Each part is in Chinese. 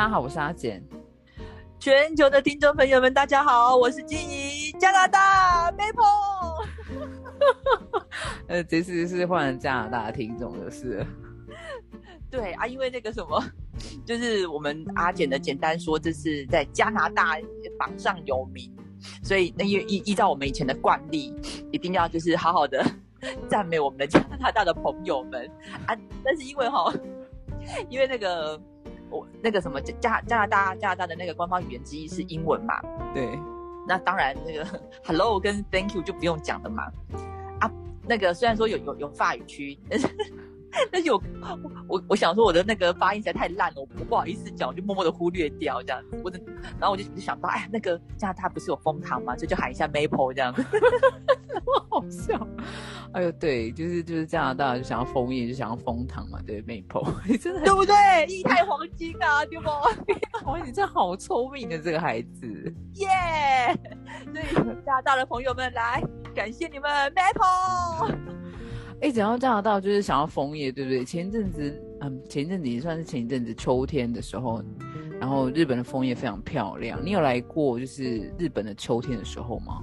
大家好，我是阿简。全球的听众朋友们，大家好，我是静怡，加拿大 Maple。呃，这次是换加拿大的听众，就是。对啊，因为那个什么，就是我们阿简的简单说，这是在加拿大榜上有名，所以那依依依照我们以前的惯例，一定要就是好好的赞美我们的加拿大的朋友们啊。但是因为哈，因为那个我那个什么加加拿大加拿大的那个官方语言之一是英文嘛，对，那当然那个 Hello 跟 Thank you 就不用讲了嘛。啊，那个虽然说有有有法语区，但是。但是我我我想说我的那个发音实在太烂了，我不好意思讲，我就默默的忽略掉这样子。我的，然后我就就想到，哎，那个加拿大不是有蜂糖吗？所以就喊一下 Maple 这样子，好笑。哎呦，对，就是就是加拿大就想要枫叶，就想要蜂糖嘛，对 Maple，你 真的对不对？一太黄金啊，对不？哇，你真好聪明的这个孩子，耶！所以加拿大的朋友们来，感谢你们 Maple。哎，讲到加拿大，就是想要枫叶，对不对？前一阵子，嗯，前一阵子也算是前一阵子秋天的时候，然后日本的枫叶非常漂亮。你有来过就是日本的秋天的时候吗？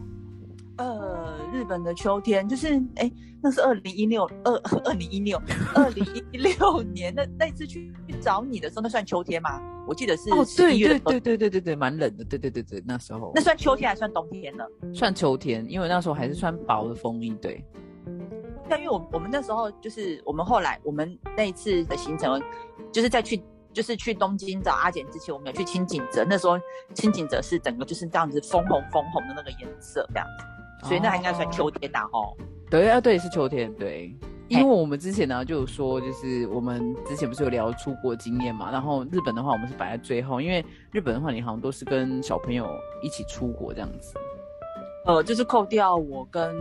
呃，日本的秋天就是，哎，那是二零一六二二零一六二零一六年那那次去去找你的时候，那算秋天吗？我记得是哦，对对对对对对对，蛮冷的，对对对对，那时候那算秋天还算冬天呢？算秋天，因为那时候还是穿薄的风衣，对。但因为我我们那时候就是我们后来我们那一次的行程，就是在去就是去东京找阿简之前，我们有去青井泽。那时候青井泽是整个就是这样子枫红枫红的那个颜色这样子，所以那还应该算秋天呐吼。对啊，对是秋天，对。因为我们之前呢就有说，就是我们之前不是有聊出国经验嘛，然后日本的话我们是摆在最后，因为日本的话你好像都是跟小朋友一起出国这样子。呃，就是扣掉我跟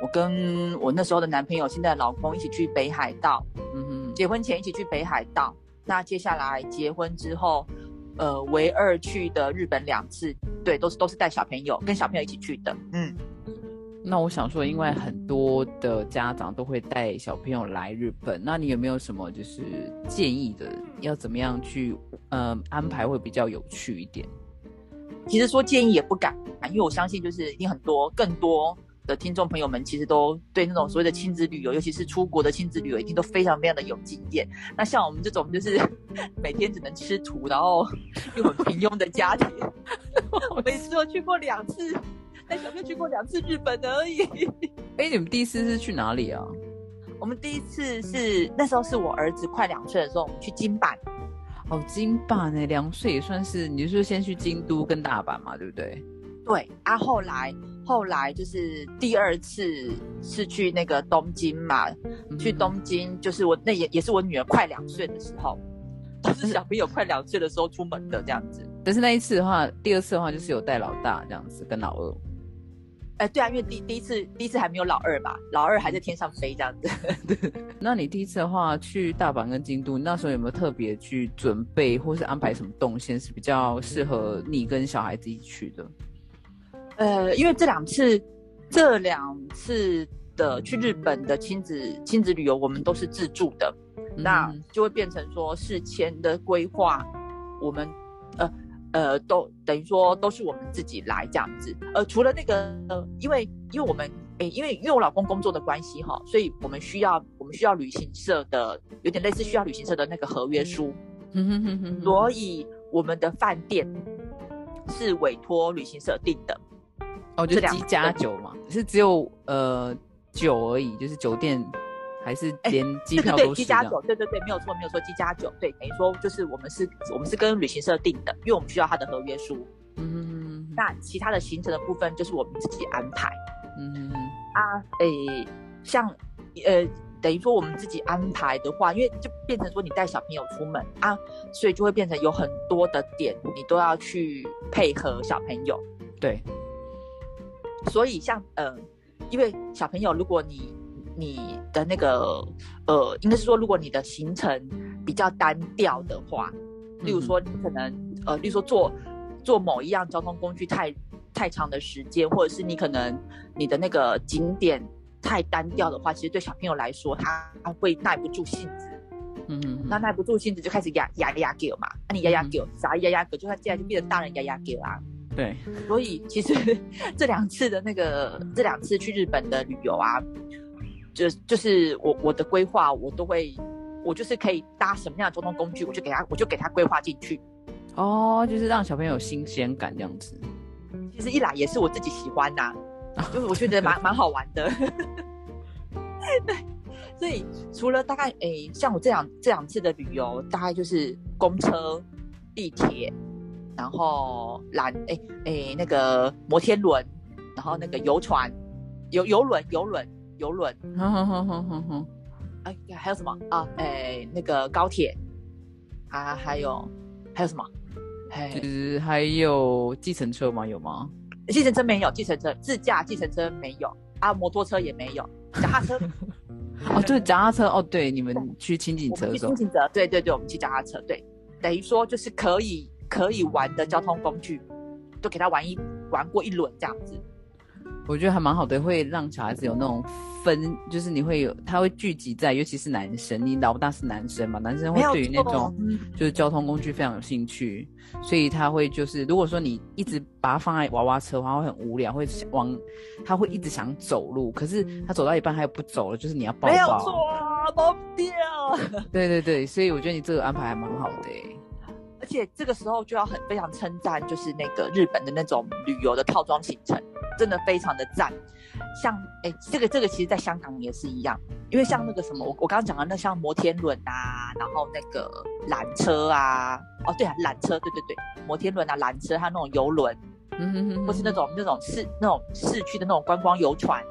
我跟我那时候的男朋友，现在老公一起去北海道，嗯哼，结婚前一起去北海道。那接下来结婚之后，呃，唯二去的日本两次，对，都是都是带小朋友，跟小朋友一起去的。嗯，那我想说，因为很多的家长都会带小朋友来日本，那你有没有什么就是建议的，要怎么样去呃安排会比较有趣一点？其实说建议也不敢，因为我相信就是一定很多更多的听众朋友们其实都对那种所谓的亲子旅游，尤其是出国的亲子旅游，一定都非常非常的有经验。那像我们这种就是 每天只能吃土，然后又很平庸的家庭，我每次都去过两次，带小朋友去过两次日本而已。哎，你们第一次是去哪里啊？我们第一次是那时候是我儿子快两岁的时候，我们去金板。哦，京阪呢，两岁也算是，你是先去京都跟大阪嘛，对不对？对啊，后来后来就是第二次是去那个东京嘛，去东京就是我那也也是我女儿快两岁的时候，都是小朋友快两岁的时候出门的这样子。但是那一次的话，第二次的话就是有带老大这样子跟老二。哎，对啊，因为第第一次第一次还没有老二嘛，老二还在天上飞这样子。那你第一次的话去大阪跟京都，那时候有没有特别去准备或是安排什么动线是比较适合你跟小孩子一起去的？呃，因为这两次这两次的去日本的亲子亲子旅游，我们都是自助的，那就会变成说事前的规划，我们呃。呃，都等于说都是我们自己来这样子。呃，除了那个，呃，因为因为我们，诶，因为因为我老公工作的关系哈，所以我们需要我们需要旅行社的，有点类似需要旅行社的那个合约书。所以我们的饭店是委托旅行社订的。哦，就是机加酒嘛，是只有呃酒而已，就是酒店。还是连机票都是加酒，对对对，没有错，没有错，机加酒，对，等于说就是我们是，我们是跟旅行社订的，因为我们需要他的合约书。嗯，那其他的行程的部分就是我们自己安排。嗯啊，诶，像呃，等于说我们自己安排的话，因为就变成说你带小朋友出门啊，所以就会变成有很多的点你都要去配合小朋友。对，所以像呃，因为小朋友如果你你的那个呃，应该是说，如果你的行程比较单调的话，例如说你可能呃，例如说坐坐某一样交通工具太太长的时间，或者是你可能你的那个景点太单调的话，其实对小朋友来说他会耐不住性子。嗯嗯，那耐不住性子就开始压压压狗嘛，那你压压狗，啥压压狗，就算接下来就变成大人压压狗啊。对，所以其实 这两次的那个这两次去日本的旅游啊，就就是我我的规划，我都会，我就是可以搭什么样的交通工具，我就给他，我就给他规划进去。哦，就是让小朋友有新鲜感这样子。其实一来也是我自己喜欢呐，就是我觉得蛮 蛮好玩的。对，所以除了大概诶，像我这两这两次的旅游，大概就是公车、地铁。然后缆诶诶那个摩天轮，然后那个游船，游游轮游轮游轮，哼哼哼哼哼哼，哎还有什么啊？哎那个高铁，啊还有还有什么？其实还有计程车吗？有吗？计程车没有，计程车自驾计程车没有啊，摩托车也没有，脚踏车 哦，就是脚踏车哦，对，你们去轻井泽，去轻井泽，对对对，我们去脚踏车，对，等于说就是可以。可以玩的交通工具，都给他玩一玩过一轮这样子，我觉得还蛮好的，会让小孩子有那种分，就是你会有他会聚集在，尤其是男生，你老大是男生嘛，男生会对于那种就是交通工具非常有兴趣，所以他会就是如果说你一直把它放在娃娃车的话，会很无聊，会往他会一直想走路，可是他走到一半他又不走了，就是你要抱抱，没有错，抱不掉。对对对，所以我觉得你这个安排还蛮好的。而且这个时候就要很非常称赞，就是那个日本的那种旅游的套装行程，真的非常的赞。像哎，这个这个其实在香港也是一样，因为像那个什么，我我刚刚讲的那像摩天轮啊，然后那个缆车啊，哦对啊，缆车，对对对，摩天轮啊，缆车，还有那种游轮，嗯哼哼，或是那种那种市那种市区的那种观光游船，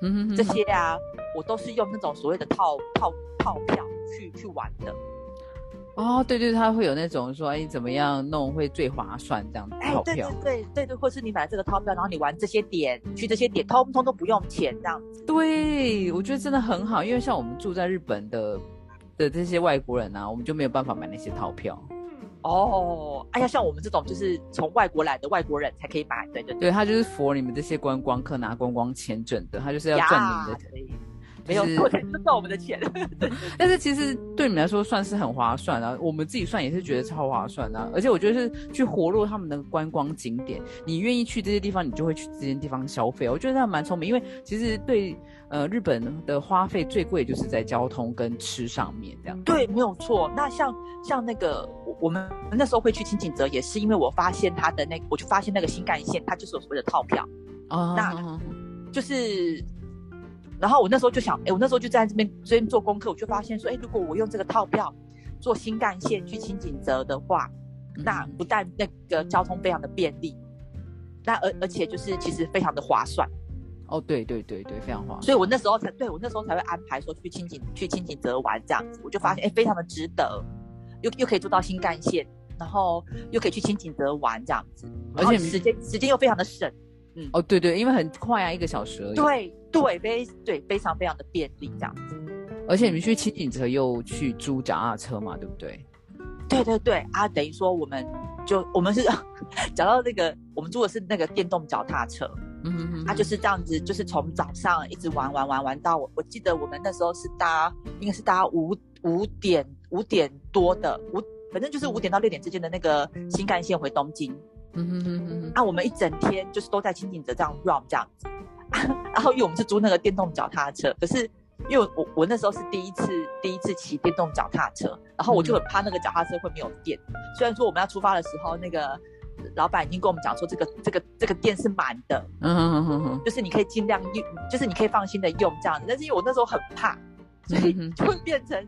嗯哼哼，这些啊，我都是用那种所谓的套套套票去去玩的。哦，对对，他会有那种说，哎，怎么样弄会最划算这样子套票？对对对对，或是你买这个套票，然后你玩这些点，去这些点，通通都不用钱这样子。对，我觉得真的很好，因为像我们住在日本的的这些外国人啊，我们就没有办法买那些套票。哦，哎呀，像我们这种就是从外国来的外国人才可以买，对对对，他就是服你们这些观光客拿观光签证的，他就是要赚你的。没有错，钱赚我们的钱。但是其实对你们来说算是很划算啊，我们自己算也是觉得超划算啊。而且我觉得是去活络他们的观光景点，你愿意去这些地方，你就会去这些地方消费。我觉得他蛮聪明，因为其实对呃日本的花费最贵就是在交通跟吃上面这样。对，没有错。那像像那个我们那时候会去清景泽，也是因为我发现他的那，我就发现那个新干线它就是有所谓的套票啊，那就是。然后我那时候就想，哎，我那时候就在这边这边做功课，我就发现说，哎，如果我用这个套票坐新干线去清景泽的话，那不但那个交通非常的便利，那而而且就是其实非常的划算。哦，对对对对，非常划算。所以我那时候才对我那时候才会安排说去清景去清景泽玩这样子，我就发现哎，非常的值得，又又可以坐到新干线，然后又可以去清景泽玩这样子，而且时间时间又非常的省。嗯，哦，对对，因为很快啊，一个小时而已。对对，非对非常非常的便利这样子。而且你们去清景泽又去租脚踏车嘛，对不对？对对对啊，等于说我们就我们是 讲到那个，我们租的是那个电动脚踏车，嗯嗯嗯，啊就是这样子，就是从早上一直玩玩玩玩到我我记得我们那时候是搭应该是搭五五点五点多的五，反正就是五点到六点之间的那个新干线回东京。嗯哼哼哼，啊，我们一整天就是都在清景泽这样 run 这样子，然后因为我们是租那个电动脚踏车，可是因为我我那时候是第一次第一次骑电动脚踏车，然后我就很怕那个脚踏车会没有电。虽然说我们要出发的时候，那个老板已经跟我们讲说这个这个这个电是满的，嗯哼哼哼，就是你可以尽量用，就是你可以放心的用这样子。但是因为我那时候很怕，所以就会变成。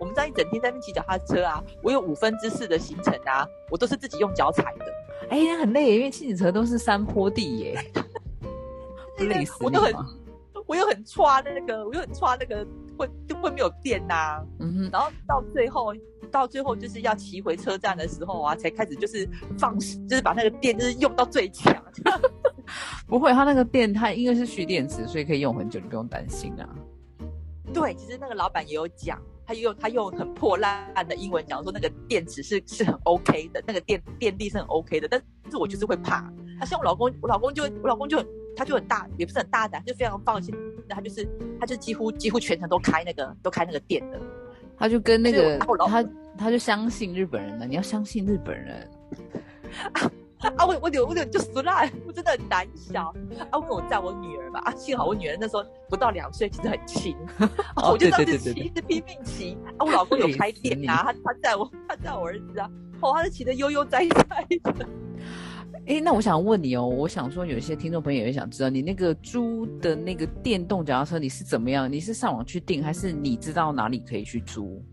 我们这样一整天在那边骑脚踏车啊，我有五分之四的行程啊，我都是自己用脚踩的。哎，那很累，因为骑车都是山坡地耶，累死我都很，我又很抓那个，我又很抓那个，会就会没有电呐。嗯哼。然后到最后，到最后就是要骑回车站的时候啊，才开始就是放，就是把那个电就是用到最强。不会，它那个电它因为是蓄电池，所以可以用很久，你不用担心啊。对，其实那个老板也有讲。他用他用很破烂的英文讲说那个电池是是很 OK 的，那个电电力是很 OK 的，但是我就是会怕。他像我老公，我老公就我老公就很他就很大，也不是很大胆，就非常放心。他就是他就几乎几乎全程都开那个都开那个电的。他就跟那个他他就相信日本人了，你要相信日本人。啊，我我有我有就死啦，我真的很胆小啊！我我载我女儿吧，啊，幸好我女儿那时候不到两岁，其实很轻，我就这样子骑，一直拼命骑。啊，我老公有开店啊，他他载我，他载我儿子啊，哦，他是骑的悠悠哉哉的。哎，那我想问你哦，我想说，有一些听众朋友也想知道，你那个租的那个电动脚踏车，你是怎么样？你是上网去订，还是你知道哪里可以去租？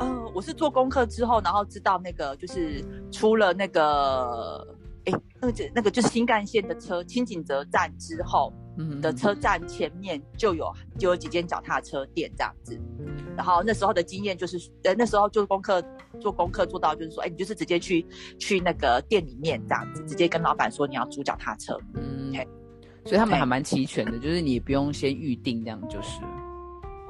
嗯，我是做功课之后，然后知道那个就是出了那个，哎，那个那个就是新干线的车，清景泽站之后的车站前面就有就有几间脚踏车店这样子。然后那时候的经验就是，呃，那时候做功课做功课做到就是说，哎，你就是直接去去那个店里面这样子，直接跟老板说你要租脚踏车。嗯，所以他们还蛮齐全的，就是你不用先预定这样就是。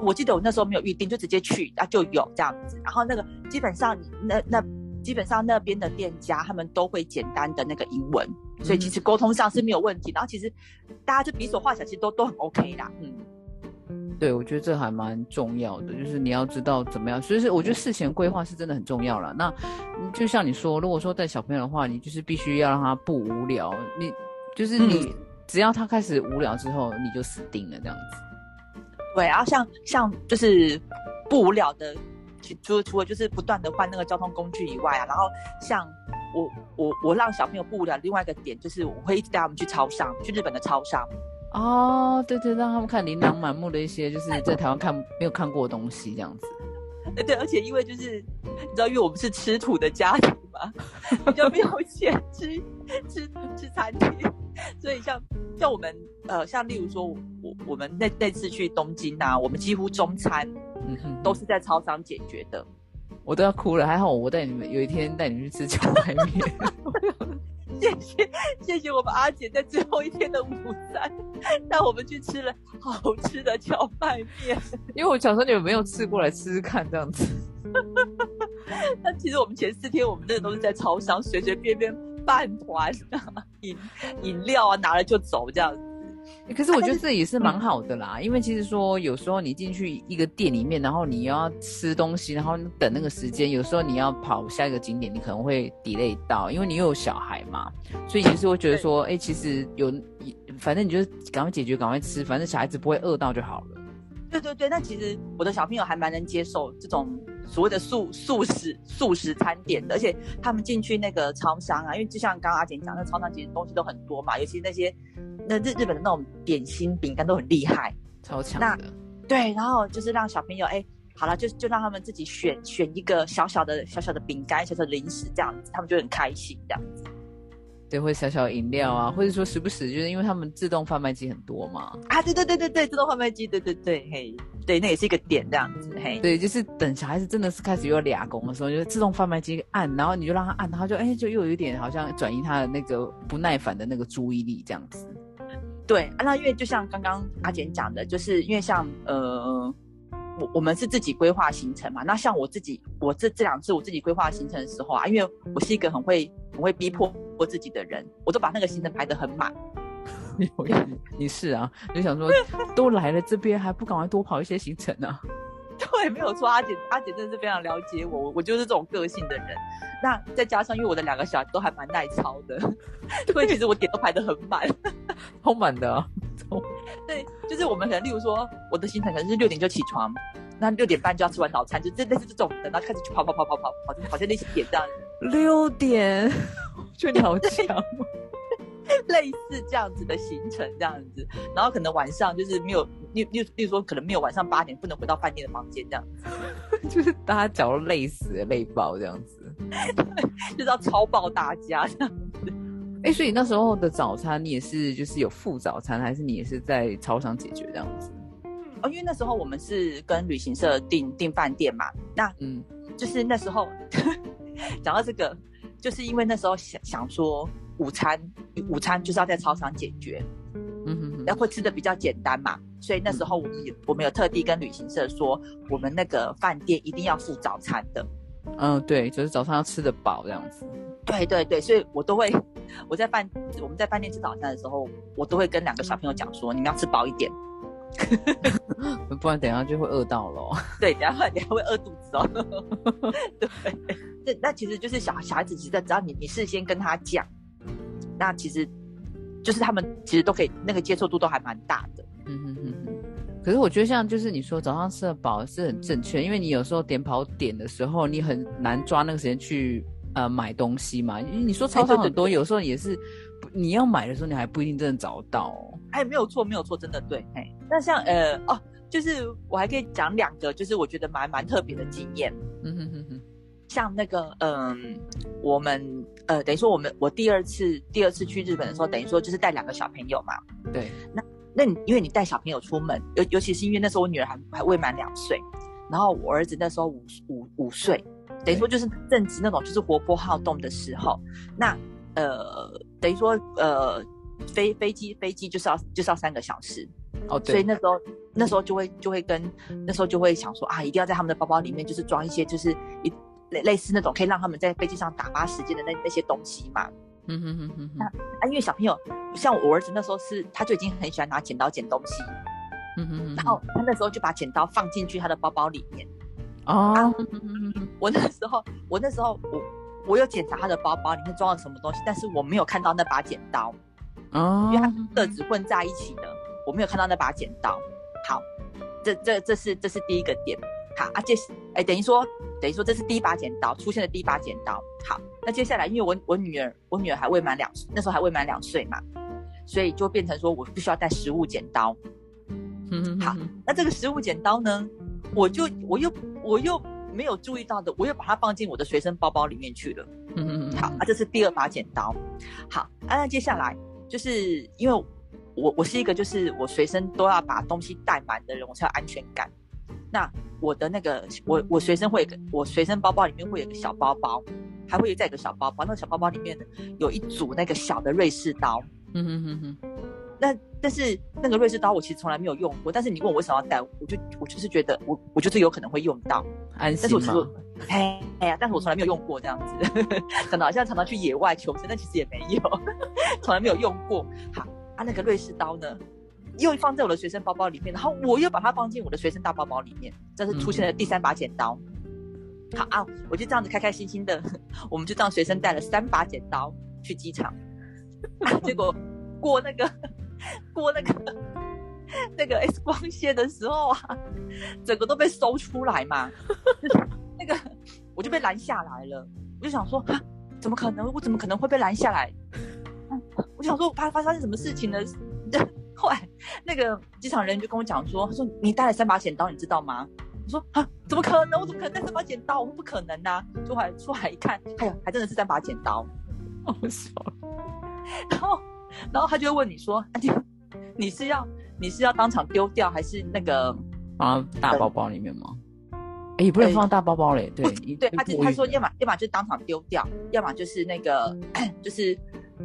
我记得我那时候没有预定，就直接去啊就有这样子。然后那个基本上那那基本上那边的店家他们都会简单的那个英文，所以其实沟通上是没有问题。然后其实大家就比手画脚，其实都都很 OK 啦。嗯。对，我觉得这还蛮重要的，就是你要知道怎么样，所以是我觉得事前规划是真的很重要了。那就像你说，如果说带小朋友的话，你就是必须要让他不无聊，你就是你只要他开始无聊之后，你就死定了这样子。对，然后像像就是不无聊的，除除了就是不断的换那个交通工具以外啊，然后像我我我让小朋友不无聊，另外一个点就是我会一直带他们去超商，去日本的超商。哦，对对，让他们看琳琅满目的一些，就是在台湾看没有看过的东西，这样子。对，而且因为就是你知道，因为我们是吃土的家庭嘛，比较没有钱吃吃吃餐厅，所以像像我们呃，像例如说，我我们那那次去东京啊，我们几乎中餐嗯哼都是在超商解决的，我都要哭了。还好我带你们有一天带你们去吃荞麦面。谢谢谢谢我们阿姐在最后一天的午餐带我们去吃了好吃的荞麦面，因为我想说你们没有吃过来吃吃看这样子。那其实我们前四天我们真的都是在超商随随便便饭团 饮饮料啊拿了就走这样子。可是我觉得这也是蛮好的啦，因为其实说有时候你进去一个店里面，然后你要吃东西，然后等那个时间，有时候你要跑下一个景点，你可能会 delay 到，因为你又有小孩嘛，所以也是会觉得说，哎，其实有，反正你就赶快解决，赶快吃，反正小孩子不会饿到就好了。对对对，那其实我的小朋友还蛮能接受这种所谓的素素食素食餐点的，而且他们进去那个超商啊，因为就像刚刚阿简讲，那超商其实东西都很多嘛，尤其那些。那日日本的那种点心饼干都很厉害，超强的。对，然后就是让小朋友，哎，好了，就就让他们自己选选一个小小的小小的饼干、小小的零食这样子，他们就很开心这样子。对，或者小小饮料啊，或者说时不时就是因为他们自动贩卖机很多嘛。啊，对对对对对，自动贩卖机，对对对，嘿，对，那也是一个点这样子，嘿。对，就是等小孩子真的是开始有俩工的时候，就自动贩卖机按，然后你就让他按，他就哎，就又有一点好像转移他的那个不耐烦的那个注意力这样子。对啊，那因为就像刚刚阿简讲的，就是因为像呃，我我们是自己规划行程嘛。那像我自己，我这这两次我自己规划行程的时候啊，因为我是一个很会很会逼迫我自己的人，我都把那个行程排得很满。你是啊，就想说都来了这边，还不赶快多跑一些行程呢？对，没有错，阿姐，阿姐真的是非常了解我，我就是这种个性的人。那再加上，因为我的两个小孩都还蛮耐操的，所以其实我点都排得很满，超满的。对，就是我们可能，例如说，我的行程可能是六点就起床，那六点半就要吃完早餐，就这类似这种的，然后开始去跑跑跑跑跑跑，好像那些点这样。六点，就你好强。类似这样子的行程，这样子，然后可能晚上就是没有，例例例如说，可能没有晚上八点不能回到饭店的房间，这样子，就是大家脚都累死、累爆这样子，就是要超爆大家这样子。哎，所以那时候的早餐你也是就是有付早餐，还是你也是在超商解决这样子？哦，因为那时候我们是跟旅行社订订饭店嘛，那嗯，就是那时候讲到这个，就是因为那时候想想说。午餐，午餐就是要在操场解决，嗯哼，然后吃的比较简单嘛，所以那时候我们有我们有特地跟旅行社说，我们那个饭店一定要付早餐的，嗯，对，就是早上要吃得饱这样子，对对对，所以我都会 我在饭我们在饭店吃早餐的时候，我都会跟两个小朋友讲说，你们要吃饱一点，不然等下就会饿到了。对，等下你还会饿肚子哦。对，这那其实就是小小孩子，其实只要你你事先跟他讲，那其实就是他们其实都可以那个接受度都还蛮大的。可是我觉得像就是你说早上吃的饱是很正确，因为你有时候点跑点的时候，你很难抓那个时间去呃买东西嘛。因为你说超市很多，有时候也是你要买的时候，你还不一定真的找到。哎，没有错，没有错，真的对。哎，那像呃哦，就是我还可以讲两个，就是我觉得蛮蛮特别的经验。嗯哼哼哼，像那个嗯，我们呃等于说我们我第二次第二次去日本的时候，等于说就是带两个小朋友嘛。对，那。那你因为你带小朋友出门，尤尤其是因为那时候我女儿还还未满两岁，然后我儿子那时候五五五岁，等于说就是正值那种就是活泼好动的时候。那呃，等于说呃，飞飞机飞机就是要就是要三个小时哦，所以那时候那时候就会就会跟那时候就会想说啊，一定要在他们的包包里面就是装一些就是一类类似那种可以让他们在飞机上打发时间的那那些东西嘛。嗯哼哼哼，那啊，因为小朋友像我儿子那时候是，他就已经很喜欢拿剪刀剪东西，嗯哼，然后他那时候就把剪刀放进去他的包包里面。哦，我那时候我那时候我我有检查他的包包里面装了什么东西，但是我没有看到那把剪刀。哦，因为他色纸混在一起的，我没有看到那把剪刀。好，这这这是这是第一个点。好啊，这是哎，等于说，等于说这是第一把剪刀出现的第一把剪刀。好，那接下来，因为我我女儿，我女儿还未满两，那时候还未满两岁嘛，所以就变成说我必须要带食物剪刀。嗯，好，那这个食物剪刀呢，我就我又我又没有注意到的，我又把它放进我的随身包包里面去了。嗯嗯好，啊，这是第二把剪刀。好，啊，那接下来就是因为我我是一个就是我随身都要把东西带满的人，我才有安全感。那我的那个，我我随身会我随身包包里面会有个小包包，还会再一个小包包。那个小包包里面呢，有一组那个小的瑞士刀。嗯哼哼哼。那但是那个瑞士刀我其实从来没有用过，但是你问我为什么要带，我就我就是觉得我我就是有可能会用到，安心吗？哎哎呀，但是我从来没有用过这样子，可能好像常常去野外求生，但其实也没有，从来没有用过。好，啊那个瑞士刀呢？又放在我的随身包包里面，然后我又把它放进我的随身大包包里面，这是出现了第三把剪刀。好啊，我就这样子开开心心的，我们就这样随身带了三把剪刀去机场。结果过那个 过那个那个 X 光线的时候啊，整个都被搜出来嘛。那个我就被拦下来了，我就想说，怎么可能？我怎么可能会被拦下来？我想说，发发生什么事情呢？后来，那个机场人员就跟我讲说：“他说你带了三把剪刀，你知道吗？”我说：“啊，怎么可能？我怎么可能带三把剪刀？我说不可能呐！”出来出来一看，哎呀，还真的是三把剪刀，好笑。然后，然后他就会问你说：“你你是要你是要当场丢掉，还是那个放大包包里面吗？”哎，也不能放大包包嘞。对，对，他就他说，要么要么就当场丢掉，要么就是那个 就是。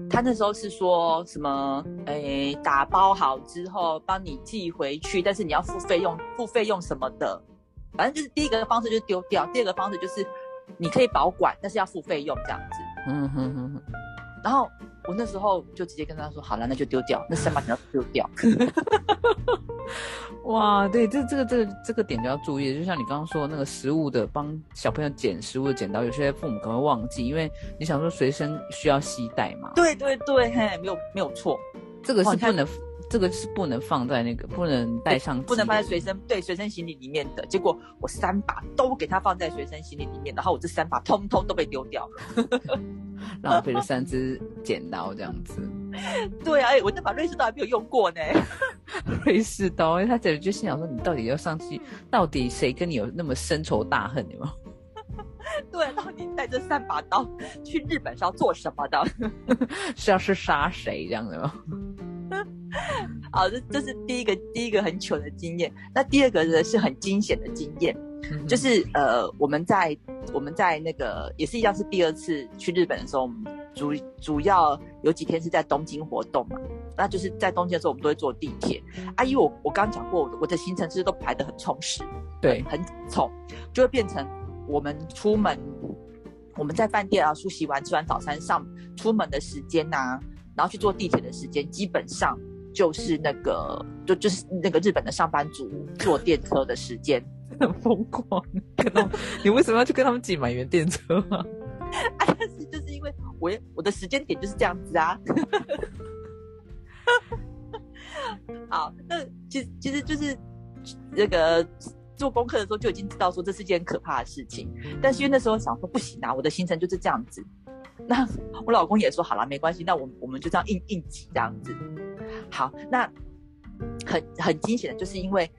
他那时候是说什么？诶，打包好之后帮你寄回去，但是你要付费用，付费用什么的，反正就是第一个方式就是丢掉，第二个方式就是你可以保管，但是要付费用这样子。嗯哼哼哼。然后我那时候就直接跟他说：“好了，那就丢掉，那三把剪刀丢掉。”哇，对，这这个这个这个点就要注意，就像你刚刚说那个食物的帮小朋友剪食物的剪刀，有些父母可能会忘记，因为你想说随身需要携带嘛。对对对，嘿，没有没有错，这个是不能。这个是不能放在那个，不能带上，不能放在随身对随身行李里面的。结果我三把都给他放在随身行李里面，然后我这三把通通都被丢掉了，浪费了三支剪刀这样子。对啊，哎，我那把瑞士刀还没有用过呢。瑞士刀，他简直就心想说：你到底要上去？到底谁跟你有那么深仇大恨？你吗？对，到底带这三把刀去日本是要做什么的？是要是杀谁这样的吗？好，这这是第一个第一个很糗的经验。那第二个呢是很惊险的经验，就是呃，我们在我们在那个也是一样是第二次去日本的时候，我们主主要有几天是在东京活动嘛。那就是在东京的时候，我们都会坐地铁。阿姨，我我刚刚讲过，我的行程其实都排得很充实，对，很凑，就会变成我们出门，我们在饭店啊梳洗完吃完早餐上出门的时间呐。然后去坐地铁的时间，基本上就是那个就就是那个日本的上班族坐电车的时间，很疯狂。跟他们，你为什么要去跟他们挤满员电车啊？但是就是因为我我的时间点就是这样子啊。好，那其实其实就是那个做功课的时候就已经知道说这是件可怕的事情，但是因为那时候想说不行啊，我的行程就是这样子。那我老公也说好了，没关系，那我我们就这样硬硬挤这样子。好，那很很惊险的，就是因为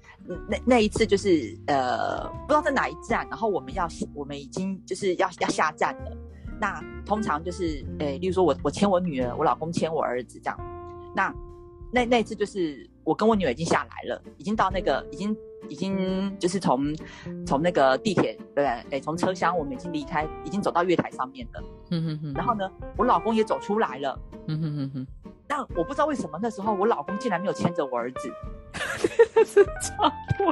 那那一次就是呃不知道在哪一站，然后我们要我们已经就是要要下站了。那通常就是诶，例如说我我牵我女儿，我老公牵我儿子这样。那那那次就是我跟我女儿已经下来了，已经到那个已经已经就是从从那个地铁对哎从车厢我们已经离开，已经走到月台上面了。嗯哼哼。然后呢，我老公也走出来了。嗯哼哼哼。那我不知道为什么那时候我老公竟然没有牵着我儿子，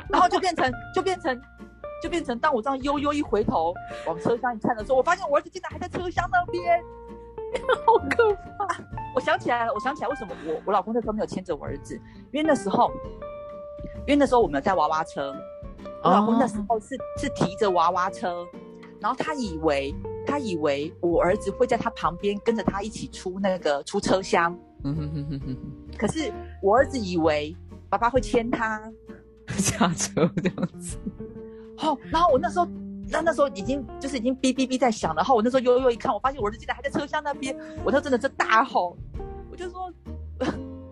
然后就变成就变成就变成当我这样悠悠一回头往车厢一看的时候，我发现我儿子竟然还在车厢那边。好可怕！我想起来了，我想起来为什么我我老公那时候没有牵着我儿子，因为那时候，因为那时候我们在娃娃车，我老公那时候是是提着娃娃车，然后他以为他以为我儿子会在他旁边跟着他一起出那个出车厢，嗯哼哼哼哼，可是我儿子以为爸爸会牵他。下车这样子，好，然后我那时候。那那时候已经就是已经哔哔哔在响，然后我那时候悠悠一看，我发现我儿子竟然还在车厢那边，我那真的是大吼，我就说，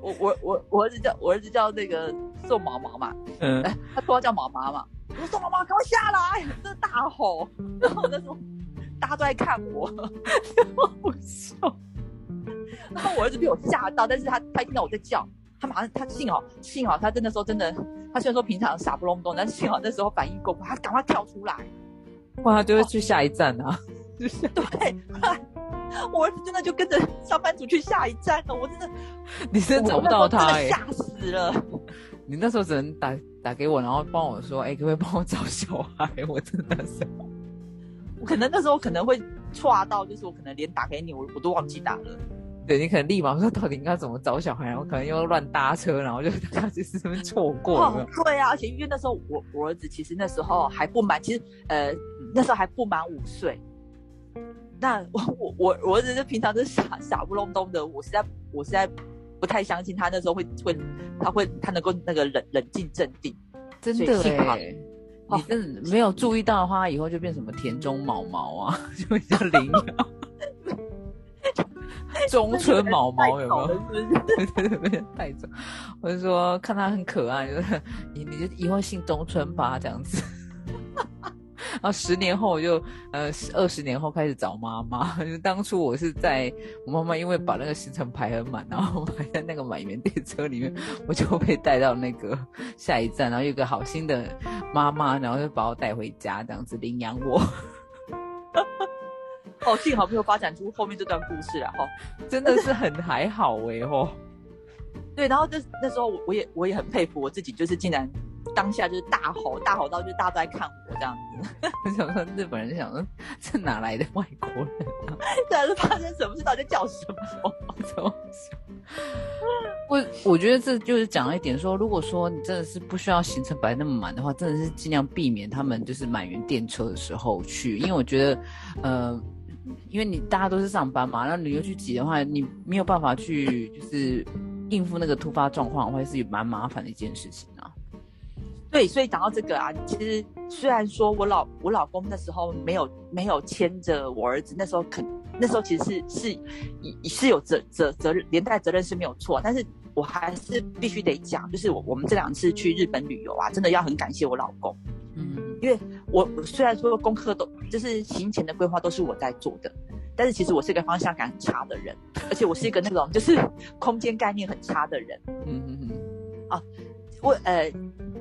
我我我我儿子叫我儿子叫那个宋毛毛嘛，嗯，他说叫毛毛嘛，我说宋毛毛赶快下来，真的大吼，然后那时候大家都在看我，我笑，然后我儿子被我吓到，但是他他听到我在叫，他马上他幸好幸好他真的时候真的，他虽然说平常傻不隆咚，但是幸好那时候反应够快，他赶快跳出来。哇，就会去下一站啊！对，我儿子真的就跟着上班族去下一站了。我真的，你真的找不到他哎，吓死了！你那时候只能打打给我，然后帮我说，哎，可不可以帮我找小孩？我真的是，我可能那时候可能会错到，就是我可能连打给你，我我都忘记打了。对你可能立马说到底应该怎么找小孩，然后可能又乱搭车，然后就大家 就是错过了。对啊，而且因为那时候我我儿子其实那时候还不满，其实呃那时候还不满五岁。那我我我我儿子就平常是傻傻不隆咚的，我实在我实在不太相信他那时候会会他会他能够那个冷冷静镇定。真的哎，你真的没有注意到的话，以后就变什么田中毛毛啊，就会叫羚羊。中村毛毛有没有？对对对，太重。我就说看他很可爱，就是你你就以后姓中村吧，这样子。然后十年后我就呃二十年后开始找妈妈。就当初我是在我妈妈因为把那个行程排很满，然后排在那个满员电车里面，我就被带到那个下一站，然后有个好心的妈妈，然后就把我带回家，这样子领养我。哦，幸好没有发展出后面这段故事啊！哈，真的是很还好哎！吼，对，然后那那时候我我也我也很佩服我自己，就是竟然当下就是大吼大吼到就是大家都在看我这样子。我想说日本人想说这哪来的外国人啊？对，是发生什么事？到底叫什么？怎么我我觉得这就是讲了一点，说如果说你真的是不需要行程摆那么满的话，真的是尽量避免他们就是满员电车的时候去，因为我觉得呃。因为你大家都是上班嘛，然后你又去挤的话，你没有办法去就是应付那个突发状况，会是蛮麻烦的一件事情啊。对，所以讲到这个啊，其实虽然说我老我老公那时候没有没有牵着我儿子，那时候肯那时候其实是是是有责责责任连带责任是没有错，但是我还是必须得讲，就是我我们这两次去日本旅游啊，真的要很感谢我老公。嗯，因为我虽然说功课都就是行前的规划都是我在做的，但是其实我是一个方向感很差的人，而且我是一个那种就是 空间概念很差的人。嗯嗯嗯。啊，我呃，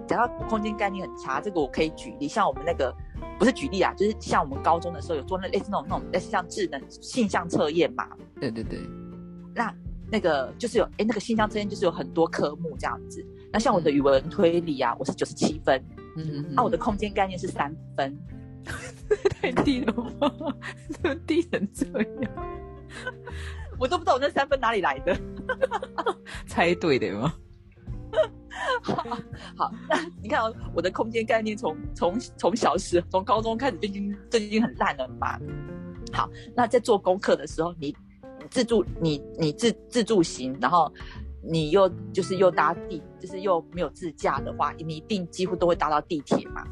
讲到空间概念很差，这个我可以举例，像我们那个不是举例啊，就是像我们高中的时候有做那类似那种那种类似像智能性向测验嘛。对对对。那那个就是有哎，那个性向测验就是有很多科目这样子。那像我的语文推理啊，我是九十七分。嗯，那我的空间概念是三分，太低了吗？怎么低成这样？我都不知道我那三分哪里来的。猜对的吗？好，那你看我的空间概念从从从小时从高中开始就已经就已经很烂了嘛。好，那在做功课的时候，你自助你你自自助行，然后你又就是又搭地，就是又没有自驾的话，你一定几乎都会搭到地铁嘛。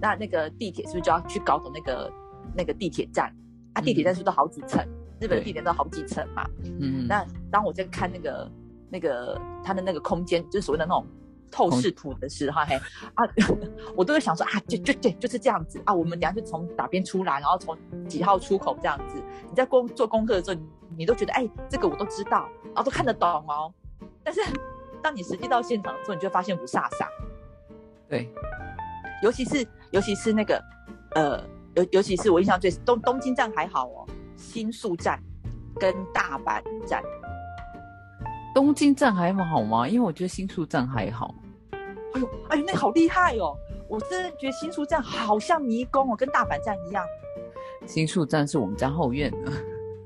那那个地铁是不是就要去搞懂那个那个地铁站啊？地铁站是不是都好几层？日本的地铁都好几层嘛。嗯。那当我在看那个那个它的那个空间，就是所谓的那种。透视图的时候，嘿啊，我都会想说啊，就就对，就是这样子啊。我们等下就从哪边出来，然后从几号出口这样子。你在工做功课的时候，你都觉得哎，这个我都知道，然后都看得懂哦。但是当你实际到现场的时候，你就发现不飒飒。对，尤其是尤其是那个呃，尤尤其是我印象最东东京站还好哦，新宿站跟大阪站。东京站还好吗？因为我觉得新宿站还好。哎呦，哎呦，那好厉害哦！我真的觉得新宿站好像迷宫哦，跟大阪站一样。新宿站是我们家后院的，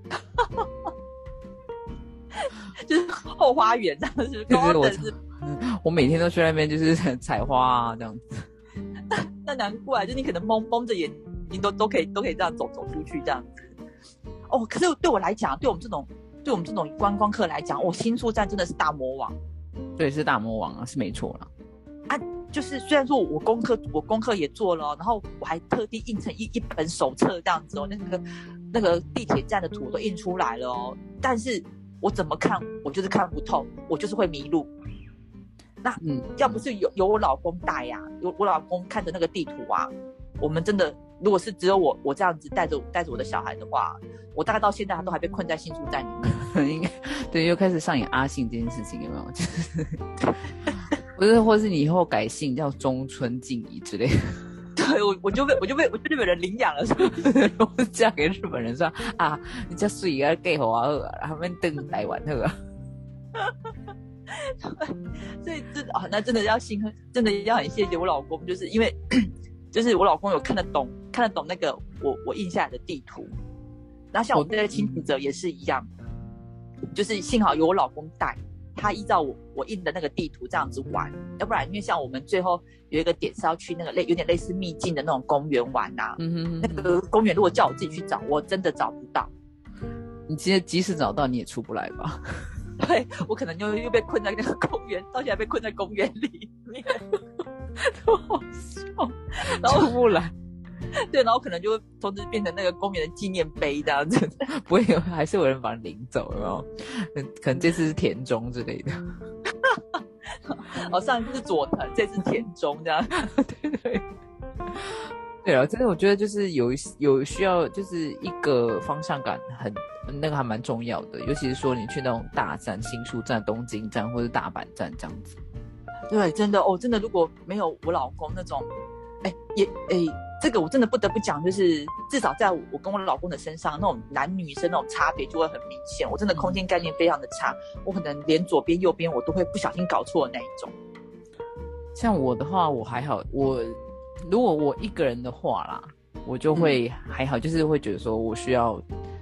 就是后花园这样子。就是我，我每天都去那边，就是 采花啊这样子。那难怪，就你可能蒙蒙着眼睛都都可以都可以这样走走出去这样子。哦，可是对我来讲，对我们这种。对我们这种观光客来讲，我新宿站真的是大魔王。对，是大魔王啊，是没错了。啊，就是虽然说我功课我功课也做了，然后我还特地印成一一本手册这样子哦，那个那个地铁站的图都印出来了哦。但是我怎么看，我就是看不透，我就是会迷路。那嗯，要不是有有我老公带呀，有我老公看着那个地图啊，我们真的。如果是只有我我这样子带着带着我的小孩的话，我大概到现在他都还被困在新宿站里面。应该对，又开始上演阿信这件事情有没有？不是，或是你以后改姓叫中村静怡之类的。对，我我就被我就被我就日本人领养了，是不是？我嫁给日本人说啊，你叫水啊给好啊，他们登来玩那个。所以这啊，那真的要心，真的要很谢谢我老公，就是因为。就是我老公有看得懂，看得懂那个我我印下来的地图，然后像我们这些亲子者也是一样，就是幸好有我老公带，他依照我我印的那个地图这样子玩，要不然因为像我们最后有一个点是要去那个类有点类似秘境的那种公园玩呐，那个公园如果叫我自己去找，我真的找不到。你今天即使找到你也出不来吧？对我可能又又被困在那个公园，到现在被困在公园里面。多好笑，然 后出不来，对，然后可能就从此变成那个公园的纪念碑这样子，不会有，还是有人把它领走，有没有？可能这次是田中之类的，哦，上一次是佐藤，这次田中这样，对对，对啊，真的，我觉得就是有有需要，就是一个方向感很那个还蛮重要的，尤其是说你去那种大站，新宿站、东京站或者大阪站这样子。对，真的哦，真的，如果没有我老公那种，哎，也哎，这个我真的不得不讲，就是至少在我跟我老公的身上，那种男女生那种差别就会很明显。我真的空间概念非常的差，我可能连左边右边我都会不小心搞错的那一种。像我的话，我还好，我如果我一个人的话啦，我就会还好，就是会觉得说我需要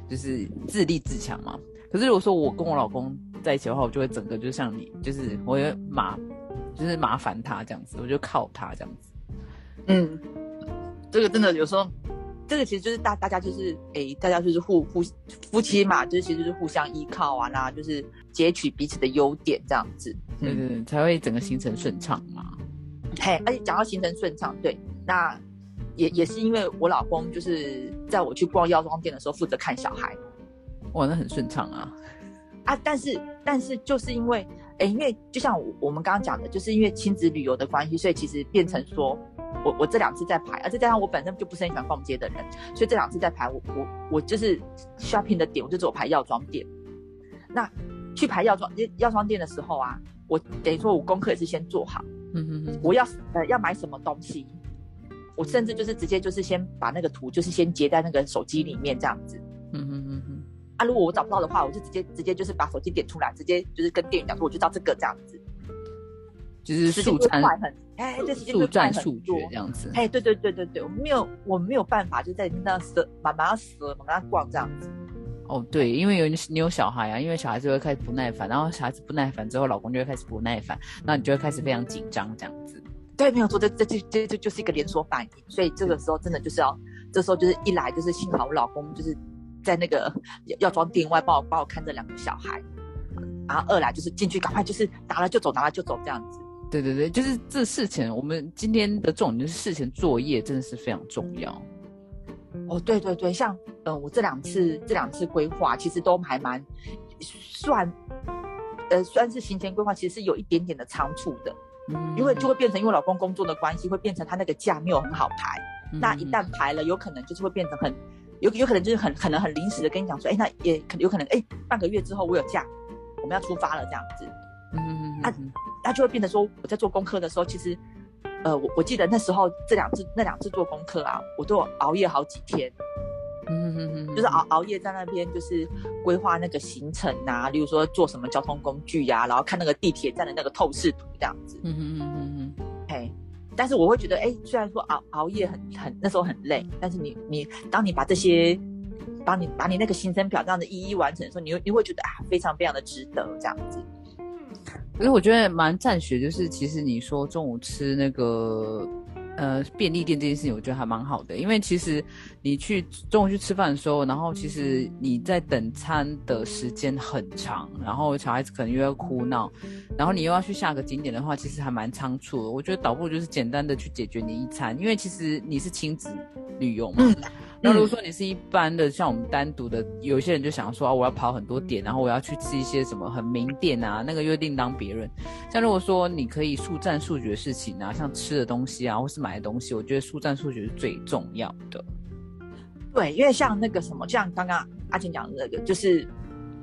就是自立自强嘛。可是如果说我跟我老公在一起的话，我就会整个就像你，就是我会麻。就是麻烦他这样子，我就靠他这样子。嗯，这个真的有时候，这个其实就是大大家就是诶，大家就是互互夫妻嘛，就是其实就是互相依靠啊，那就是截取彼此的优点这样子，对对对，才会整个行程顺畅嘛。嘿，而且讲到行程顺畅，对，那也也是因为我老公就是在我去逛药妆店的时候负责看小孩，哇，那很顺畅啊。啊，但是但是就是因为。哎，因为就像我们刚刚讲的，就是因为亲子旅游的关系，所以其实变成说，我我这两次在排，而且加上我本身就不是很喜欢逛街的人，所以这两次在排，我我我就是 shopping 的点，我就只有排药妆店。那去排药妆药妆店的时候啊，我等于说我功课也是先做好，嗯嗯嗯，我要呃要买什么东西，我甚至就是直接就是先把那个图就是先截在那个手机里面这样子，嗯嗯嗯嗯。啊，如果我找不到的话，我就直接直接就是把手机点出来，直接就是跟店员讲说，我就照这个这样子，就是速餐很，哎，这时间速战速决这样子，哎，对对对对对，我没有我没有办法就在那死，慢慢死，慢慢逛这样子，哦，对，因为有你有小孩啊，因为小孩子会开始不耐烦，然后小孩子不耐烦之后，老公就会开始不耐烦，那你就会开始非常紧张这样子。对，没有错，这这这这这就是一个连锁反应，所以这个时候真的就是要，这时候就是一来就是幸好我老公就是在那个药妆店外帮我帮我看这两个小孩，然后二来就是进去赶快就是拿了就走，拿了就走这样子。对对对，就是这事情，我们今天的重点就是事前作业真的是非常重要。哦，对对对，像嗯，我这两次这两次规划其实都还蛮算，呃，算是行前规划，其实是有一点点的仓促的。嗯，因为就会变成，因为老公工作的关系，会变成他那个假没有很好排。那一旦排了，有可能就是会变成很有有可能就是很可能很临时的跟你讲说，哎，那也可有可能，哎，半个月之后我有假，我们要出发了这样子。嗯嗯嗯。那那就会变得说，我在做功课的时候，其实，呃，我我记得那时候这两次那两次做功课啊，我都有熬夜好几天。嗯嗯嗯，就是熬熬夜在那边，就是规划那个行程呐，例如说坐什么交通工具呀，然后看那个地铁站的那个透视图这样子。嗯嗯嗯嗯嗯。嘿，但是我会觉得，哎，虽然说熬熬夜很很那时候很累，但是你你当你把这些，把你把你那个行程表这样子一一完成的时候，你你会觉得啊，非常非常的值得这样子。可是我觉得蛮赞许，就是其实你说中午吃那个。呃，便利店这件事情，我觉得还蛮好的，因为其实你去中午去吃饭的时候，然后其实你在等餐的时间很长，然后小孩子可能又要哭闹，然后你又要去下个景点的话，其实还蛮仓促的。我觉得倒不如就是简单的去解决你一餐，因为其实你是亲子旅游嘛。那如果说你是一般的，像我们单独的，有些人就想说啊，我要跑很多点，然后我要去吃一些什么很名店啊，那个又另当别论。像如果说你可以速战速决的事情啊，像吃的东西啊，或是买的东西，我觉得速战速决是最重要的。对，因为像那个什么，像刚刚阿晴讲的那个，就是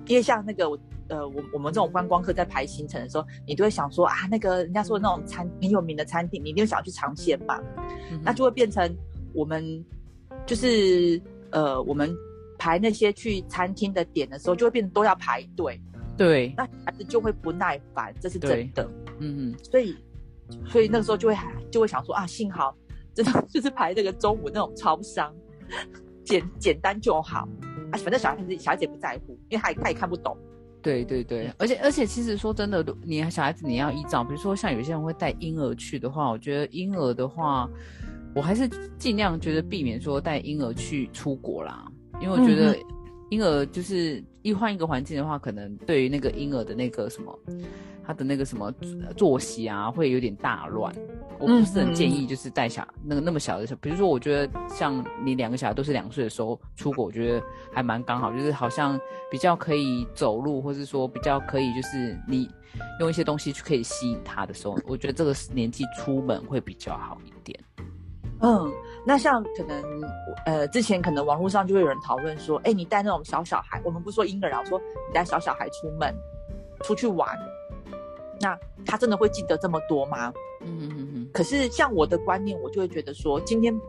因为像那个呃，我我们这种观光客在排行程的时候，你都会想说啊，那个人家说那种餐很有名的餐厅，你一定想要去尝鲜嘛，那就会变成我们。就是呃，我们排那些去餐厅的点的时候，就会变得都要排队。对，那孩子就会不耐烦，这是真的。嗯嗯，所以所以那个时候就会就会想说啊，幸好真的就是排那个中午那种超商，简简单就好啊，反正小孩子小孩子也不在乎，因为他他也看不懂。对对对，而且而且其实说真的，你小孩子你要依照，比如说像有些人会带婴儿去的话，我觉得婴儿的话。我还是尽量觉得避免说带婴儿去出国啦，因为我觉得婴儿就是一换一个环境的话，可能对于那个婴儿的那个什么，他的那个什么作息啊，会有点大乱。我不是很建议就是带小那个那么小的时候，比如说我觉得像你两个小孩都是两岁的时候出国，我觉得还蛮刚好，就是好像比较可以走路，或是说比较可以就是你用一些东西去可以吸引他的时候，我觉得这个年纪出门会比较好一点。嗯，那像可能呃，之前可能网络上就会有人讨论说，哎，你带那种小小孩，我们不说婴儿啊，说你带小小孩出门出去玩，那他真的会记得这么多吗？嗯嗯嗯嗯。可是像我的观念，我就会觉得说，今天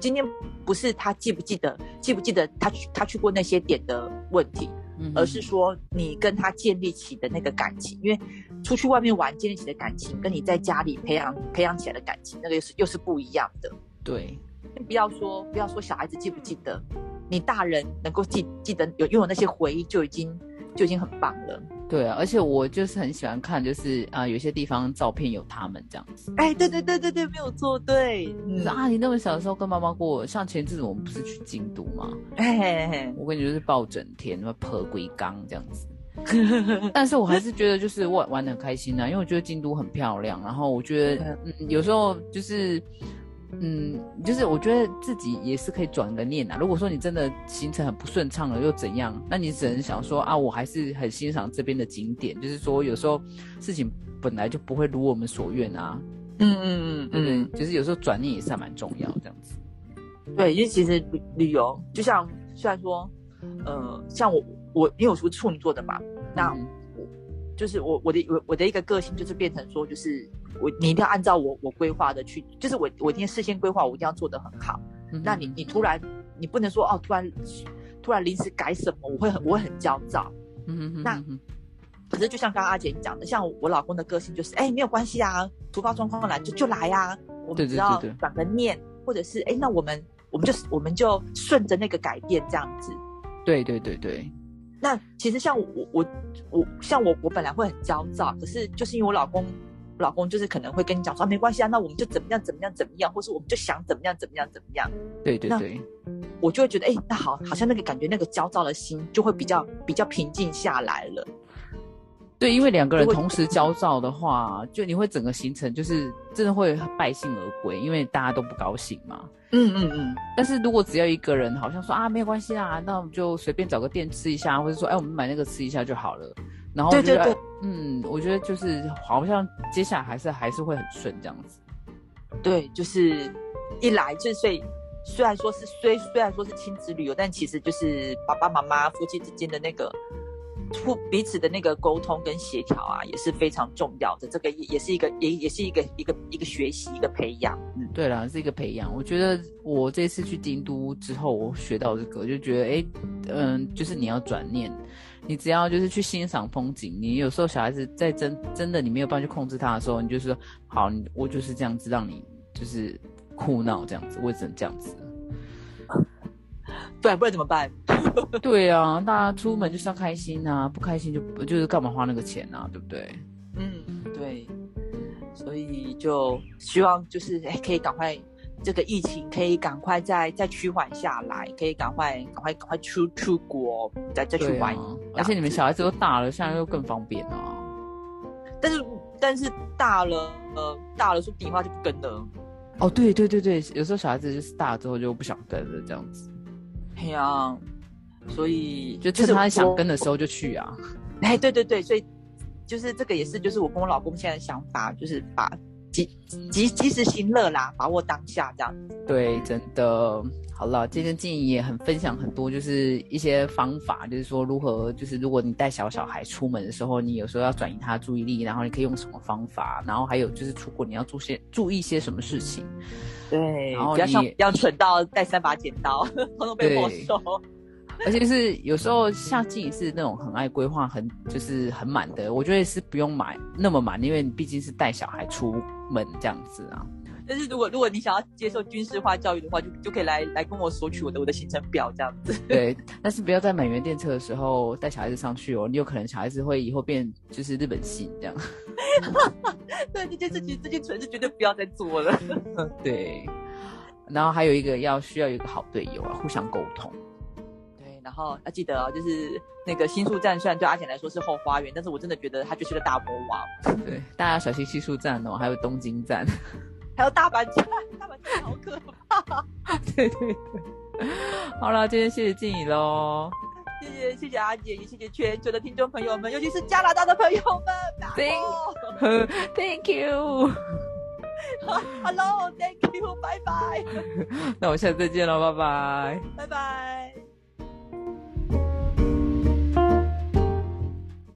今天不是他记不记得记不记得他去他去过那些点的问题，而是说你跟他建立起的那个感情，因为出去外面玩建立起的感情，跟你在家里培养培养起来的感情，那个又是又是不一样的。对，不要说不要说小孩子记不记得，你大人能够记记得有拥有那些回忆就已经就已经很棒了。对啊，而且我就是很喜欢看，就是啊，有些地方照片有他们这样子。哎，对对对对对，没有错，对。啊，你那么小的时候跟妈妈过，像前阵子我们不是去京都吗？哎，我跟你就是抱整天，什么破龟缸这样子。但是我还是觉得就是玩玩的很开心啊，因为我觉得京都很漂亮，然后我觉得嗯，有时候就是。嗯，就是我觉得自己也是可以转个念啊。如果说你真的行程很不顺畅了，又怎样？那你只能想说啊，我还是很欣赏这边的景点。就是说，有时候事情本来就不会如我们所愿啊。嗯嗯嗯嗯，就是有时候转念也是还蛮重要这样子。对，因为其实旅旅游就像虽然说，呃，像我我因为我是处女座的嘛，那我就是我我的我我的一个个性就是变成说就是。我你一定要按照我我规划的去，就是我我今天事先规划，我一定要做得很好。那你你突然你不能说哦，突然突然临时改什么，我会很我会很焦躁。嗯嗯那可是就像刚刚阿姐讲的，像我老公的个性就是，哎，没有关系啊，突发状况来就就来呀，我们只要转个念，或者是哎，那我们我们就我们就顺着那个改变这样子。对对对对。那其实像我我我像我我本来会很焦躁，可是就是因为我老公老公就是可能会跟你讲说没关系啊，那我们就怎么样怎么样怎么样，或是我们就想怎么样怎么样怎么样。对对对，我就会觉得哎，那好，好像那个感觉那个焦躁的心就会比较比较平静下来了。对，因为两个人同时焦躁的话，就你会整个行程就是真的会败兴而归，因为大家都不高兴嘛。嗯嗯嗯。但是如果只要一个人好像说啊没有关系啊，那我们就随便找个店吃一下，或者说哎我们买那个吃一下就好了。然后对对对，嗯，我觉得就是好像接下来还是还是会很顺这样子。对，就是一来就所以虽然说是虽虽然说是亲子旅游，但其实就是爸爸妈妈夫妻之间的那个。互彼此的那个沟通跟协调啊，也是非常重要的。这个也也是一个，也也是一个一个一个学习，一个培养。嗯，对啦，是一个培养。我觉得我这次去京都之后，我学到这个，就觉得，哎，嗯，就是你要转念，你只要就是去欣赏风景。你有时候小孩子在真真的你没有办法去控制他的时候，你就是说，好，我就是这样子让你就是哭闹这样子，我只能这样子。不然不然怎么办？对啊，大家出门就是要开心啊，不开心就就是干嘛花那个钱啊，对不对？嗯，对。所以就希望就是哎，可以赶快这个疫情可以赶快再再趋缓下来，可以赶快赶快赶快出出国，再再去玩。而且你们小孩子都大了，现在又更方便啊。但是但是大了呃大了说底话就不跟了。哦，对对对对，有时候小孩子就是大了之后就不想跟了这样子。对呀，所以就趁他想跟的时候就去啊！哎，对对对，所以就是这个也是，就是我跟我老公现在的想法，就是把及及及时行乐啦，把握当下这样。对，真的好了，今天静怡也很分享很多，就是一些方法，就是说如何，就是如果你带小小孩出门的时候，你有时候要转移他的注意力，然后你可以用什么方法，然后还有就是出国你要注些注意些什么事情。对，然后不要像不要蠢到带三把剪刀，统统被没收。而且是有时候像静怡是那种很爱规划，很就是很满的，我觉得是不用买那么满，因为你毕竟是带小孩出门这样子啊。但是如果如果你想要接受军事化教育的话，就就可以来来跟我索取我的我的行程表这样子。对，但是不要在满员电车的时候带小孩子上去哦，你有可能小孩子会以后变就是日本系这样。对这件事情，这件蠢事绝对不要再做了。对，然后还有一个要需要有一个好队友啊，互相沟通。对，然后要记得哦，就是那个新宿站虽然对阿简来说是后花园，但是我真的觉得他就是个大魔王。对，大家小心新宿站哦，还有东京站。还有大阪站，大阪站好可怕。对对对，好了，今天谢谢静怡喽，谢谢谢谢阿姐，也谢谢全球的听众朋友们，尤其是加拿大的朋友们。Thank you。Hello，Thank you，拜拜。那我下次再见了，拜拜。拜拜。